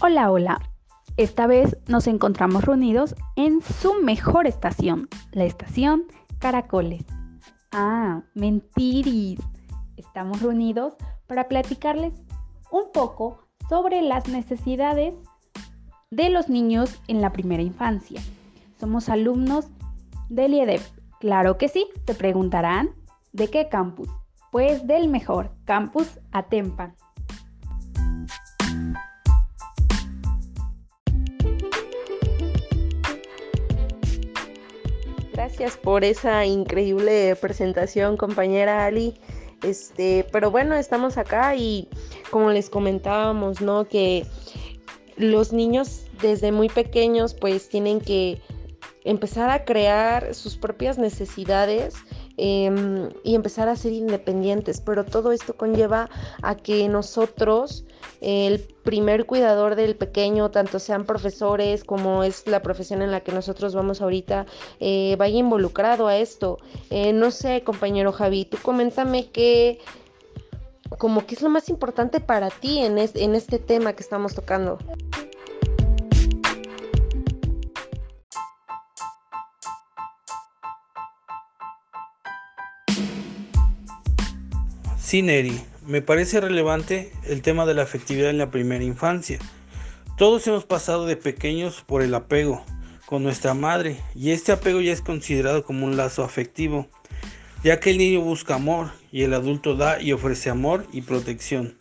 Hola, hola. Esta vez nos encontramos reunidos en su mejor estación, la estación Caracoles. Ah, mentiris. Estamos reunidos para platicarles un poco sobre las necesidades de los niños en la primera infancia. Somos alumnos del IEDEP. Claro que sí, te preguntarán, ¿de qué campus? Pues del mejor, Campus Atempa. Gracias por esa increíble presentación, compañera Ali. Este, pero bueno, estamos acá y como les comentábamos, ¿no? Que los niños desde muy pequeños pues tienen que empezar a crear sus propias necesidades Em, y empezar a ser independientes. Pero todo esto conlleva a que nosotros, el primer cuidador del pequeño, tanto sean profesores como es la profesión en la que nosotros vamos ahorita, eh, vaya involucrado a esto. Eh, no sé, compañero Javi, tú coméntame qué como qué es lo más importante para ti en, en este tema que estamos tocando. Sí, Neri, me parece relevante el tema de la afectividad en la primera infancia. Todos hemos pasado de pequeños por el apego con nuestra madre y este apego ya es considerado como un lazo afectivo, ya que el niño busca amor y el adulto da y ofrece amor y protección.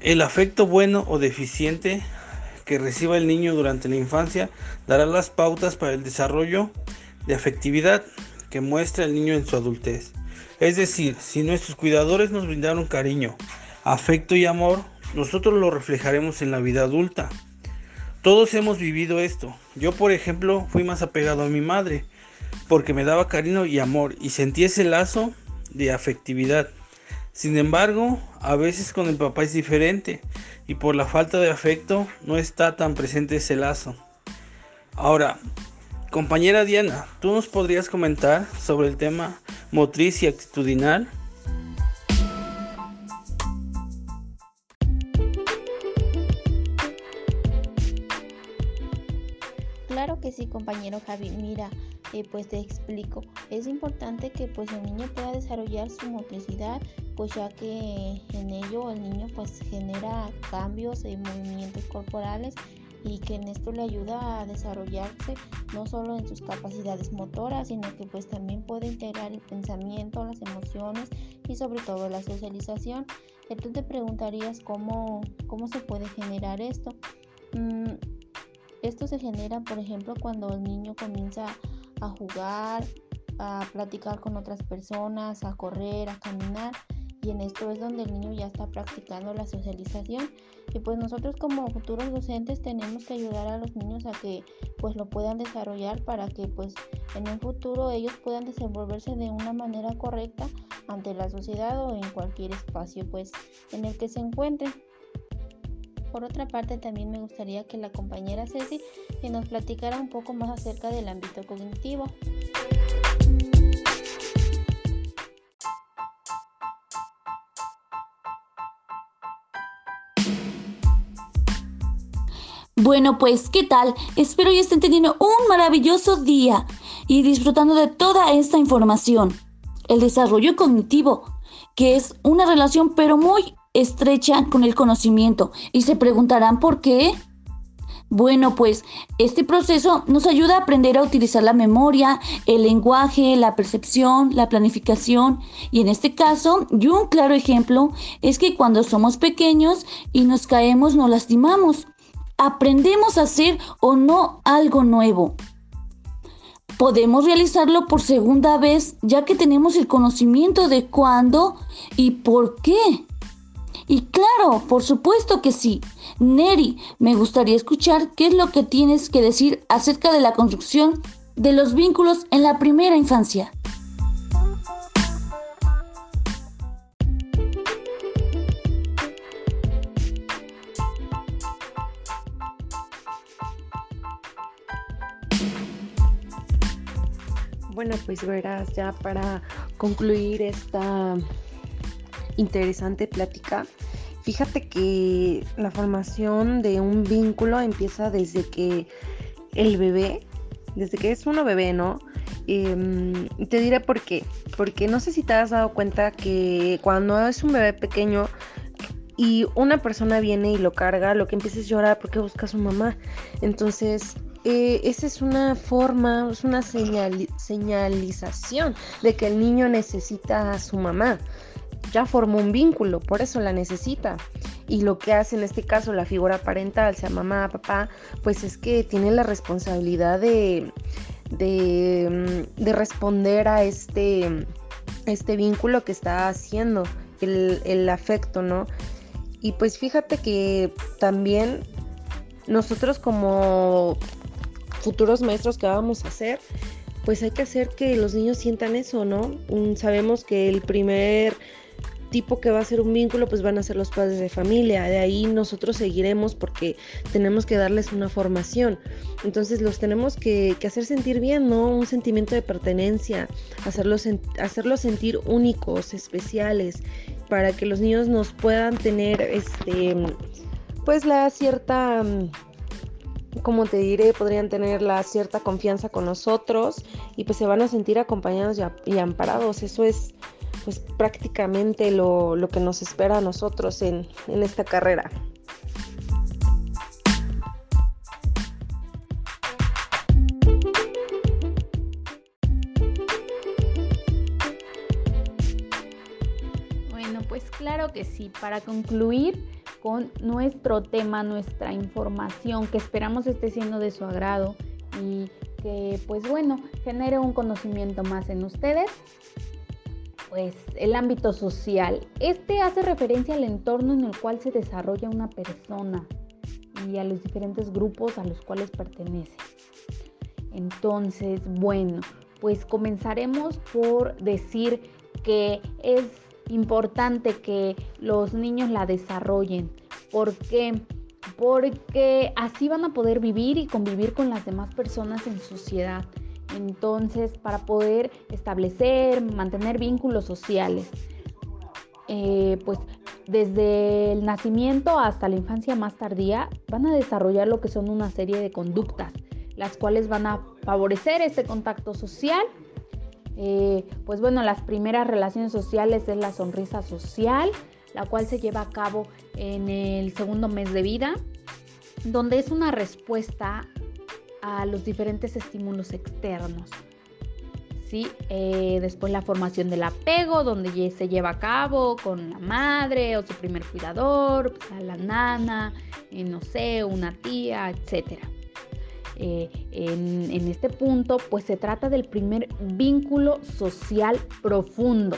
El afecto bueno o deficiente que reciba el niño durante la infancia dará las pautas para el desarrollo de afectividad que muestra el niño en su adultez. Es decir, si nuestros cuidadores nos brindaron cariño, afecto y amor, nosotros lo reflejaremos en la vida adulta. Todos hemos vivido esto. Yo, por ejemplo, fui más apegado a mi madre porque me daba cariño y amor y sentí ese lazo de afectividad. Sin embargo, a veces con el papá es diferente y por la falta de afecto no está tan presente ese lazo. Ahora, compañera Diana, ¿tú nos podrías comentar sobre el tema motriz y actitudinal. Claro que sí, compañero Javi. Mira, eh, pues te explico. Es importante que pues el niño pueda desarrollar su motricidad, pues ya que en ello el niño pues genera cambios en movimientos corporales y que en esto le ayuda a desarrollarse no solo en sus capacidades motoras, sino que pues también puede integrar el pensamiento, las emociones y sobre todo la socialización. Tú te preguntarías cómo, cómo se puede generar esto. Mm, esto se genera, por ejemplo, cuando el niño comienza a jugar, a platicar con otras personas, a correr, a caminar y en esto es donde el niño ya está practicando la socialización y pues nosotros como futuros docentes tenemos que ayudar a los niños a que pues lo puedan desarrollar para que pues en un futuro ellos puedan desenvolverse de una manera correcta ante la sociedad o en cualquier espacio pues en el que se encuentren. Por otra parte, también me gustaría que la compañera Ceci nos platicara un poco más acerca del ámbito cognitivo. Bueno, pues, ¿qué tal? Espero que estén teniendo un maravilloso día y disfrutando de toda esta información. El desarrollo cognitivo, que es una relación pero muy estrecha con el conocimiento. Y se preguntarán por qué. Bueno, pues este proceso nos ayuda a aprender a utilizar la memoria, el lenguaje, la percepción, la planificación. Y en este caso, y un claro ejemplo es que cuando somos pequeños y nos caemos, nos lastimamos aprendemos a hacer o no algo nuevo. Podemos realizarlo por segunda vez ya que tenemos el conocimiento de cuándo y por qué. Y claro, por supuesto que sí. Neri, me gustaría escuchar qué es lo que tienes que decir acerca de la construcción de los vínculos en la primera infancia. Bueno, pues verás, ya para concluir esta interesante plática, fíjate que la formación de un vínculo empieza desde que el bebé, desde que es uno bebé, ¿no? Em, te diré por qué. Porque no sé si te has dado cuenta que cuando es un bebé pequeño y una persona viene y lo carga, lo que empieza es llorar porque busca a su mamá. Entonces, eh, esa es una forma, es una señalización de que el niño necesita a su mamá. Ya formó un vínculo, por eso la necesita. Y lo que hace en este caso la figura parental, sea mamá, papá, pues es que tiene la responsabilidad de, de, mm, responder a este, este vínculo que está haciendo, el, el afecto, ¿no? Y pues fíjate que también nosotros como futuros maestros que vamos a hacer, pues hay que hacer que los niños sientan eso, ¿no? Mm, sabemos que el primer tipo que va a ser un vínculo, pues van a ser los padres de familia. De ahí nosotros seguiremos porque tenemos que darles una formación. Entonces los tenemos que, hacer sentir bien, ¿no? Un sentimiento de pertenencia, hacerlos, hacerlos sentir únicos, especiales, para que los niños nos puedan tener, este, pues la cierta como te diré, podrían tener la cierta confianza con nosotros y pues se van a sentir acompañados y, amparados. Eso es pues prácticamente lo, que nos espera a nosotros en, en esta carrera. Bueno, pues claro que sí. Para concluir, nuestro tema, nuestra información que esperamos esté siendo de su agrado y que pues bueno, genere un conocimiento más en ustedes. Pues el ámbito social. Este hace referencia al entorno en el cual se desarrolla una persona y a los diferentes grupos a los cuales pertenece. Entonces, bueno, pues comenzaremos por decir que es importante que los niños la desarrollen. ¿Por qué? Porque así van a poder vivir y convivir con las demás personas en sociedad. Entonces, para poder establecer, mantener vínculos sociales, eh, pues desde el nacimiento hasta la infancia más tardía, van a desarrollar lo que son una serie de conductas, las cuales van a favorecer este contacto social eh, pues bueno, las primeras relaciones sociales es la sonrisa social, la cual se lleva a cabo en el segundo mes de vida, donde es una respuesta a los diferentes estímulos externos. ¿sí? Eh, después la formación del apego, donde se lleva a cabo con la madre o su primer cuidador, pues, la nana, eh, no sé, una tía, etcétera. Eh, en, este punto, pues se trata del primer vínculo social profundo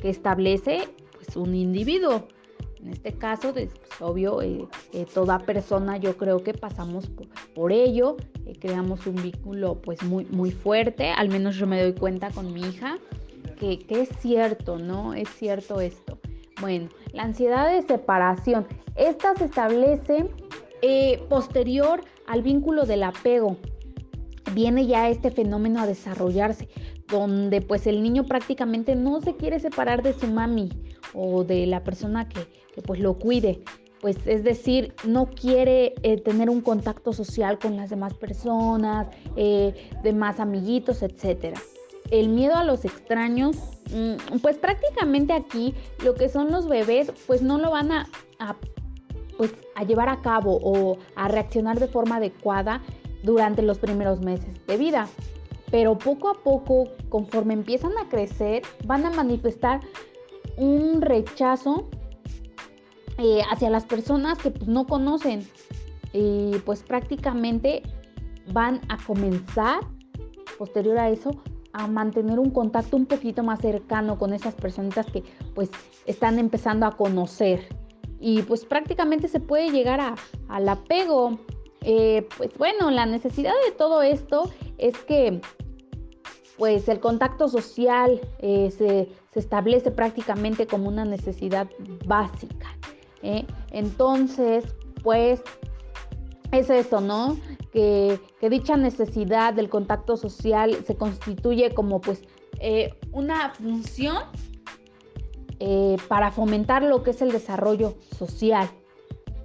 que establece pues, un individuo. En este caso, pues, obvio, eh, eh, toda persona yo creo que pasamos por, ello, creamos un vínculo pues muy, muy fuerte, al menos yo me doy cuenta con mi hija, que, que es cierto, ¿no? Es cierto esto. Bueno, la ansiedad de separación, esta se establece posterior al vínculo del apego, viene ya este fenómeno a desarrollarse, donde pues el niño prácticamente no se quiere separar de su mami o de la persona que, pues lo cuide. Pues es decir, no quiere eh, tener un contacto social con las demás personas, eh, demás amiguitos, etc. El miedo a los extraños, mm, pues prácticamente aquí lo que son los bebés, pues no lo van a pues, a llevar a cabo o a reaccionar de forma adecuada durante los primeros meses de vida. Pero poco a poco, conforme empiezan a crecer, van a manifestar un rechazo eh, hacia las personas que pues, no conocen. Y pues prácticamente van a comenzar, posterior a eso, a mantener un contacto un poquito más cercano con esas personitas que pues están empezando a conocer y pues prácticamente se puede llegar a, al apego. Eh, pues bueno, la necesidad de todo esto es que pues el contacto social eh, se, establece prácticamente como una necesidad básica. ¿eh? Entonces, pues es eso, ¿no? Que, que, dicha necesidad del contacto social se constituye como pues una función eh, para fomentar lo que es el desarrollo social,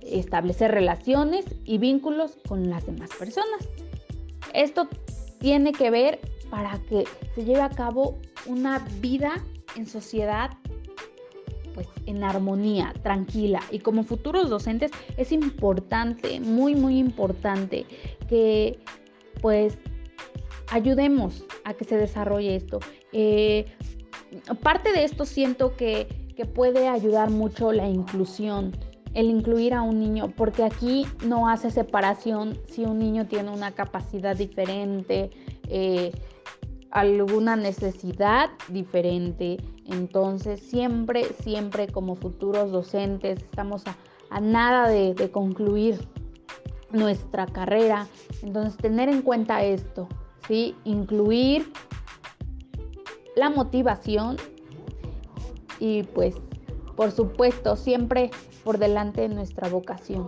establecer relaciones y vínculos con las demás personas. Esto tiene que ver para que se lleve a cabo una vida en sociedad pues en armonía, tranquila. Y como futuros docentes es importante, muy, muy importante que pues ayudemos a que se desarrolle esto. Eh, parte de esto siento que, que puede ayudar mucho la inclusión el incluir a un niño, porque aquí no hace separación si un niño tiene una capacidad diferente, eh, alguna necesidad diferente. Entonces, siempre, siempre como futuros docentes estamos a, nada de, de concluir nuestra carrera. Entonces, tener en cuenta esto, ¿sí? Incluir la motivación y pues, por supuesto, siempre por delante de nuestra vocación.